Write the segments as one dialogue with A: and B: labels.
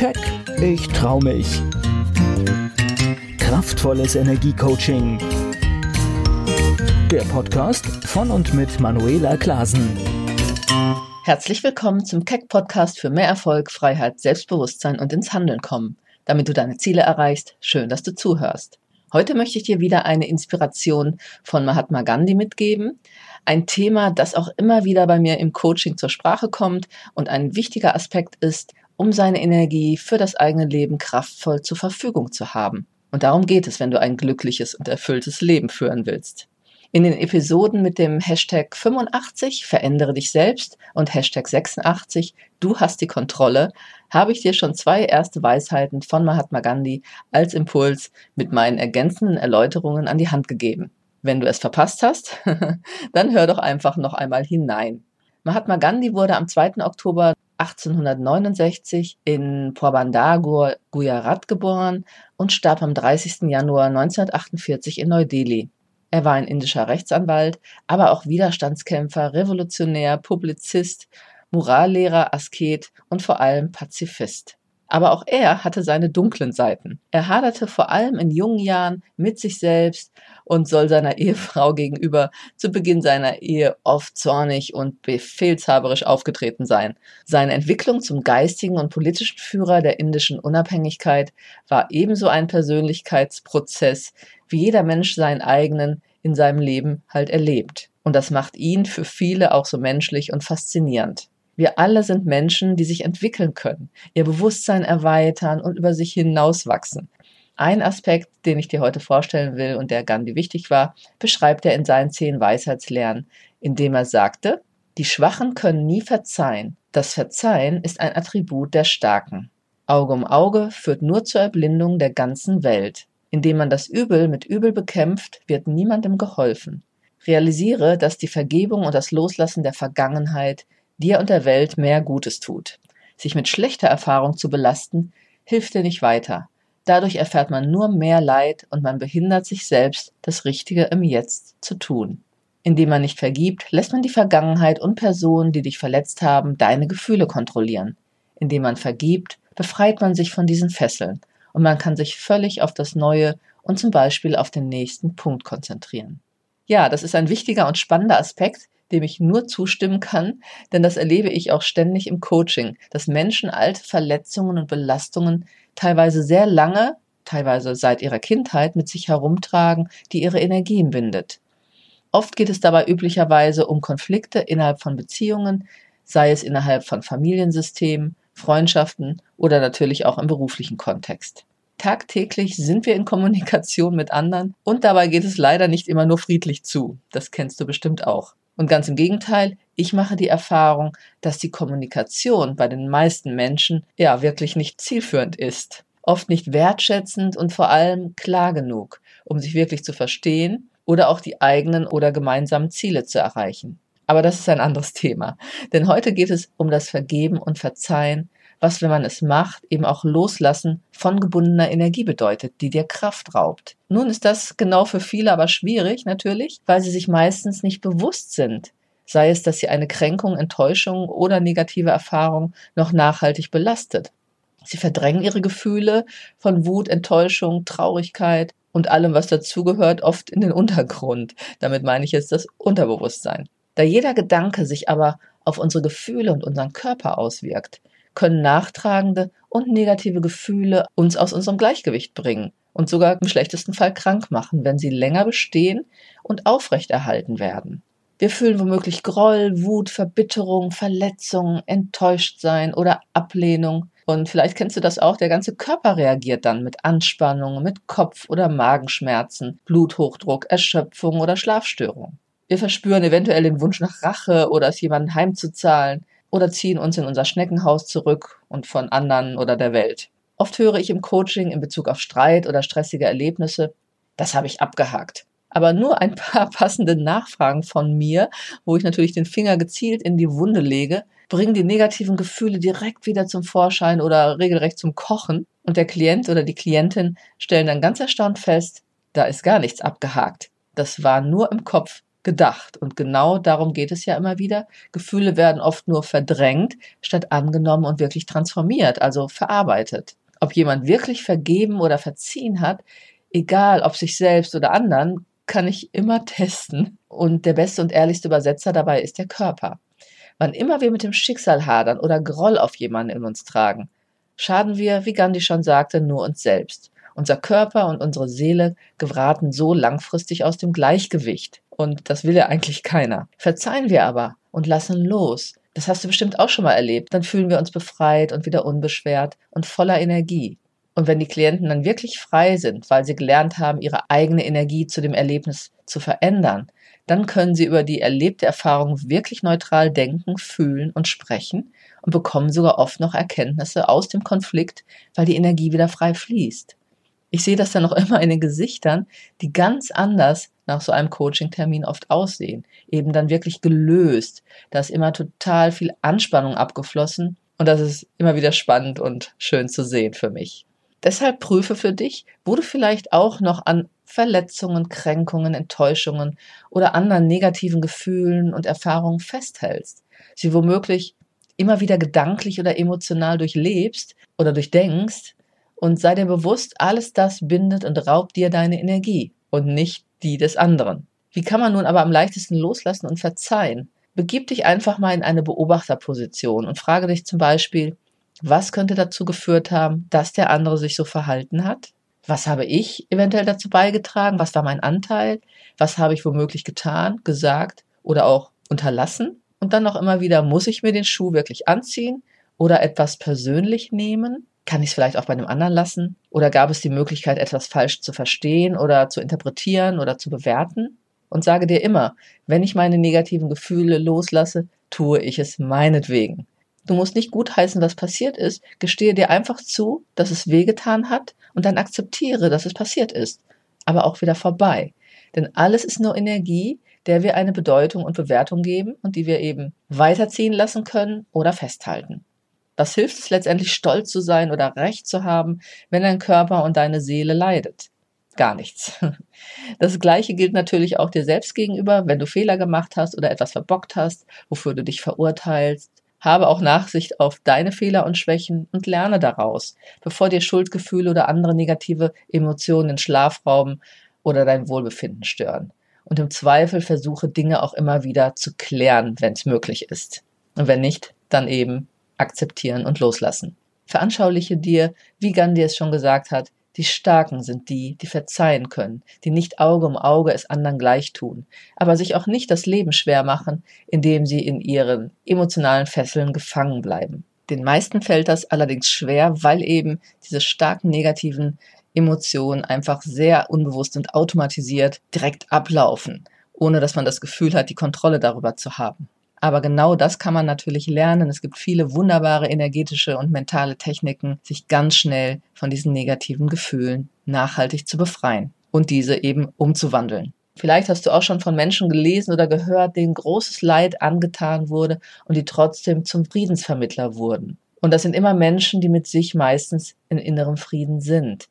A: Keck, ich trau mich. Kraftvolles Energiecoaching. Der Podcast von und mit Manuela Klasen.
B: Herzlich willkommen zum Keck Podcast für mehr Erfolg, Freiheit, Selbstbewusstsein und ins Handeln kommen. Damit du deine Ziele erreichst, schön, dass du zuhörst. Heute möchte ich dir wieder eine Inspiration von Mahatma Gandhi mitgeben. Ein Thema, das auch immer wieder bei mir im Coaching zur Sprache kommt und ein wichtiger Aspekt ist, um seine Energie für das eigene Leben kraftvoll zur Verfügung zu haben. Und darum geht es, wenn du ein glückliches und erfülltes Leben führen willst. In den Episoden mit dem Hashtag 85 verändere dich selbst und Hashtag 86 du hast die Kontrolle habe ich dir schon zwei erste Weisheiten von Mahatma Gandhi als Impuls mit meinen ergänzenden Erläuterungen an die Hand gegeben. Wenn du es verpasst hast, dann hör doch einfach noch einmal hinein. Mahatma Gandhi wurde am 2. Oktober 1869 in Porbandar, Gujarat geboren und starb am 30. Januar 1948 in Neu-Delhi. Er war ein indischer Rechtsanwalt, aber auch Widerstandskämpfer, Revolutionär, Publizist, Morallehrer, Asket und vor allem Pazifist. Aber auch er hatte seine dunklen Seiten. Er haderte vor allem in jungen Jahren mit sich selbst und soll seiner Ehefrau gegenüber zu Beginn seiner Ehe oft zornig und befehlshaberisch aufgetreten sein. Seine Entwicklung zum geistigen und politischen Führer der indischen Unabhängigkeit war ebenso ein Persönlichkeitsprozess, wie jeder Mensch seinen eigenen in seinem Leben halt erlebt. Und das macht ihn für viele auch so menschlich und faszinierend. Wir alle sind Menschen, die sich entwickeln können, ihr Bewusstsein erweitern und über sich hinauswachsen. Ein Aspekt, den ich dir heute vorstellen will und der Gandhi wichtig war, beschreibt er in seinen zehn Weisheitslehren, indem er sagte, die Schwachen können nie verzeihen. Das Verzeihen ist ein Attribut der Starken. Auge um Auge führt nur zur Erblindung der ganzen Welt. Indem man das Übel mit Übel bekämpft, wird niemandem geholfen. Realisiere, dass die Vergebung und das Loslassen der Vergangenheit dir und der Welt mehr Gutes tut. Sich mit schlechter Erfahrung zu belasten, hilft dir nicht weiter. Dadurch erfährt man nur mehr Leid und man behindert sich selbst, das Richtige im Jetzt zu tun. Indem man nicht vergibt, lässt man die Vergangenheit und Personen, die dich verletzt haben, deine Gefühle kontrollieren. Indem man vergibt, befreit man sich von diesen Fesseln und man kann sich völlig auf das Neue und zum Beispiel auf den nächsten Punkt konzentrieren. Ja, das ist ein wichtiger und spannender Aspekt, dem ich nur zustimmen kann, denn das erlebe ich auch ständig im Coaching, dass Menschen alte Verletzungen und Belastungen teilweise sehr lange, teilweise seit ihrer Kindheit mit sich herumtragen, die ihre Energien bindet. Oft geht es dabei üblicherweise um Konflikte innerhalb von Beziehungen, sei es innerhalb von Familiensystemen, Freundschaften oder natürlich auch im beruflichen Kontext. Tagtäglich sind wir in Kommunikation mit anderen und dabei geht es leider nicht immer nur friedlich zu. Das kennst du bestimmt auch. Und ganz im Gegenteil, ich mache die Erfahrung, dass die Kommunikation bei den meisten Menschen ja wirklich nicht zielführend ist. Oft nicht wertschätzend und vor allem klar genug, um sich wirklich zu verstehen oder auch die eigenen oder gemeinsamen Ziele zu erreichen. Aber das ist ein anderes Thema. Denn heute geht es um das Vergeben und Verzeihen, was, wenn man es macht, eben auch Loslassen von gebundener Energie bedeutet, die dir Kraft raubt. Nun ist das genau für viele aber schwierig, natürlich, weil sie sich meistens nicht bewusst sind, sei es, dass sie eine Kränkung, Enttäuschung oder negative Erfahrung noch nachhaltig belastet. Sie verdrängen ihre Gefühle von Wut, Enttäuschung, Traurigkeit und allem, was dazugehört, oft in den Untergrund. Damit meine ich jetzt das Unterbewusstsein. Da jeder Gedanke sich aber auf unsere Gefühle und unseren Körper auswirkt, können nachtragende und negative Gefühle uns aus unserem Gleichgewicht bringen und sogar im schlechtesten Fall krank machen, wenn sie länger bestehen und aufrechterhalten werden. Wir fühlen womöglich Groll, Wut, Verbitterung, Verletzung, Enttäuschtsein oder Ablehnung. Und vielleicht kennst du das auch, der ganze Körper reagiert dann mit Anspannung, mit Kopf- oder Magenschmerzen, Bluthochdruck, Erschöpfung oder Schlafstörung. Wir verspüren eventuell den Wunsch nach Rache oder es jemanden heimzuzahlen oder ziehen uns in unser Schneckenhaus zurück und von anderen oder der Welt. Oft höre ich im Coaching in Bezug auf Streit oder stressige Erlebnisse, das habe ich abgehakt. Aber nur ein paar passende Nachfragen von mir, wo ich natürlich den Finger gezielt in die Wunde lege, bringen die negativen Gefühle direkt wieder zum Vorschein oder regelrecht zum Kochen. Und der Klient oder die Klientin stellen dann ganz erstaunt fest, da ist gar nichts abgehakt. Das war nur im Kopf gedacht. Und genau darum geht es ja immer wieder. Gefühle werden oft nur verdrängt, statt angenommen und wirklich transformiert, also verarbeitet. Ob jemand wirklich vergeben oder verziehen hat, egal ob sich selbst oder anderen, kann ich immer testen. Und der beste und ehrlichste Übersetzer dabei ist der Körper. Wann immer wir mit dem Schicksal hadern oder Groll auf jemanden in uns tragen, schaden wir, wie Gandhi schon sagte, nur uns selbst. Unser Körper und unsere Seele geraten so langfristig aus dem Gleichgewicht. Und das will ja eigentlich keiner. Verzeihen wir aber und lassen los. Das hast du bestimmt auch schon mal erlebt. Dann fühlen wir uns befreit und wieder unbeschwert und voller Energie. Und wenn die Klienten dann wirklich frei sind, weil sie gelernt haben, ihre eigene Energie zu dem Erlebnis zu verändern, dann können sie über die erlebte Erfahrung wirklich neutral denken, fühlen und sprechen und bekommen sogar oft noch Erkenntnisse aus dem Konflikt, weil die Energie wieder frei fließt. Ich sehe das dann noch immer in den Gesichtern, die ganz anders nach so einem Coaching-Termin oft aussehen. Eben dann wirklich gelöst. Da ist immer total viel Anspannung abgeflossen und das ist immer wieder spannend und schön zu sehen für mich. Deshalb prüfe für dich, wo du vielleicht auch noch an Verletzungen, Kränkungen, Enttäuschungen oder anderen negativen Gefühlen und Erfahrungen festhältst. Sie womöglich immer wieder gedanklich oder emotional durchlebst oder durchdenkst und sei dir bewusst, alles das bindet und raubt dir deine Energie und nicht die des anderen. Wie kann man nun aber am leichtesten loslassen und verzeihen? Begib dich einfach mal in eine Beobachterposition und frage dich zum Beispiel, was könnte dazu geführt haben, dass der andere sich so verhalten hat? Was habe ich eventuell dazu beigetragen? Was war mein Anteil? Was habe ich womöglich getan, gesagt oder auch unterlassen? Und dann noch immer wieder, muss ich mir den Schuh wirklich anziehen oder etwas persönlich nehmen? Kann ich es vielleicht auch bei einem anderen lassen? Oder gab es die Möglichkeit, etwas falsch zu verstehen oder zu interpretieren oder zu bewerten? Und sage dir immer, wenn ich meine negativen Gefühle loslasse, tue ich es meinetwegen. Du musst nicht gutheißen, was passiert ist. Gestehe dir einfach zu, dass es wehgetan hat und dann akzeptiere, dass es passiert ist. Aber auch wieder vorbei. Denn alles ist nur Energie, der wir eine Bedeutung und Bewertung geben und die wir eben weiterziehen lassen können oder festhalten. Was hilft es letztendlich, stolz zu sein oder Recht zu haben, wenn dein Körper und deine Seele leidet? Gar nichts. Das Gleiche gilt natürlich auch dir selbst gegenüber, wenn du Fehler gemacht hast oder etwas verbockt hast, wofür du dich verurteilst, habe auch Nachsicht auf deine Fehler und Schwächen und lerne daraus, bevor dir Schuldgefühle oder andere negative Emotionen den Schlaf rauben oder dein Wohlbefinden stören. Und im Zweifel versuche Dinge auch immer wieder zu klären, wenn es möglich ist. Und wenn nicht, dann eben akzeptieren und loslassen. Veranschauliche dir, wie Gandhi es schon gesagt hat, die Starken sind die, die verzeihen können, die nicht Auge um Auge es anderen gleich tun, aber sich auch nicht das Leben schwer machen, indem sie in ihren emotionalen Fesseln gefangen bleiben. Den meisten fällt das allerdings schwer, weil eben diese starken negativen Emotionen einfach sehr unbewusst und automatisiert direkt ablaufen, ohne dass man das Gefühl hat, die Kontrolle darüber zu haben. Aber genau das kann man natürlich lernen. Es gibt viele wunderbare energetische und mentale Techniken, sich ganz schnell von diesen negativen Gefühlen nachhaltig zu befreien und diese eben umzuwandeln. Vielleicht hast du auch schon von Menschen gelesen oder gehört, denen großes Leid angetan wurde und die trotzdem zum Friedensvermittler wurden. Und das sind immer Menschen, die mit sich meistens in innerem Frieden sind.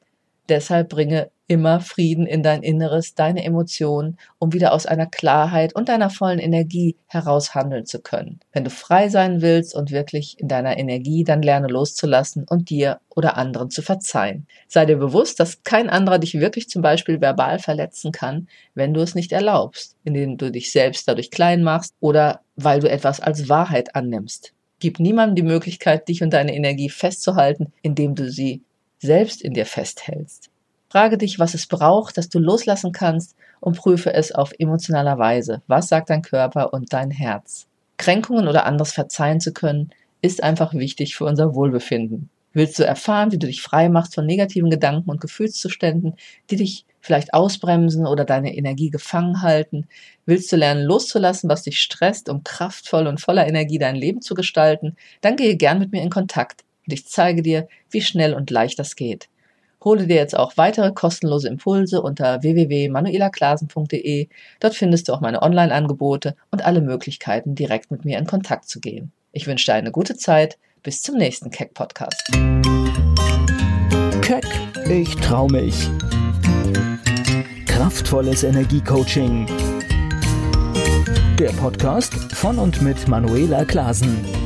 B: Deshalb bringe immer Frieden in dein Inneres, deine Emotionen, um wieder aus einer Klarheit und deiner vollen Energie heraus handeln zu können. Wenn du frei sein willst und wirklich in deiner Energie, dann lerne loszulassen und dir oder anderen zu verzeihen. Sei dir bewusst, dass kein anderer dich wirklich zum Beispiel verbal verletzen kann, wenn du es nicht erlaubst, indem du dich selbst dadurch klein machst oder weil du etwas als Wahrheit annimmst. Gib niemandem die Möglichkeit, dich und deine Energie festzuhalten, indem du sie selbst in dir festhältst. Frage dich, was es braucht, dass du loslassen kannst und prüfe es auf emotionaler Weise. Was sagt dein Körper und dein Herz? Kränkungen oder anderes verzeihen zu können, ist einfach wichtig für unser Wohlbefinden. Willst du erfahren, wie du dich frei machst von negativen Gedanken und Gefühlszuständen, die dich vielleicht ausbremsen oder deine Energie gefangen halten? Willst du lernen loszulassen, was dich stresst, um kraftvoll und voller Energie dein Leben zu gestalten? Dann gehe gern mit mir in Kontakt und ich zeige dir, wie schnell und leicht das geht. Hole dir jetzt auch weitere kostenlose Impulse unter www.manuelaklasen.de. Dort findest du auch meine Online-Angebote und alle Möglichkeiten, direkt mit mir in Kontakt zu gehen. Ich wünsche dir eine gute Zeit. Bis zum nächsten Keck-Podcast.
A: Keck, ich trau mich. Kraftvolles Energiecoaching der Podcast von und mit Manuela Klasen.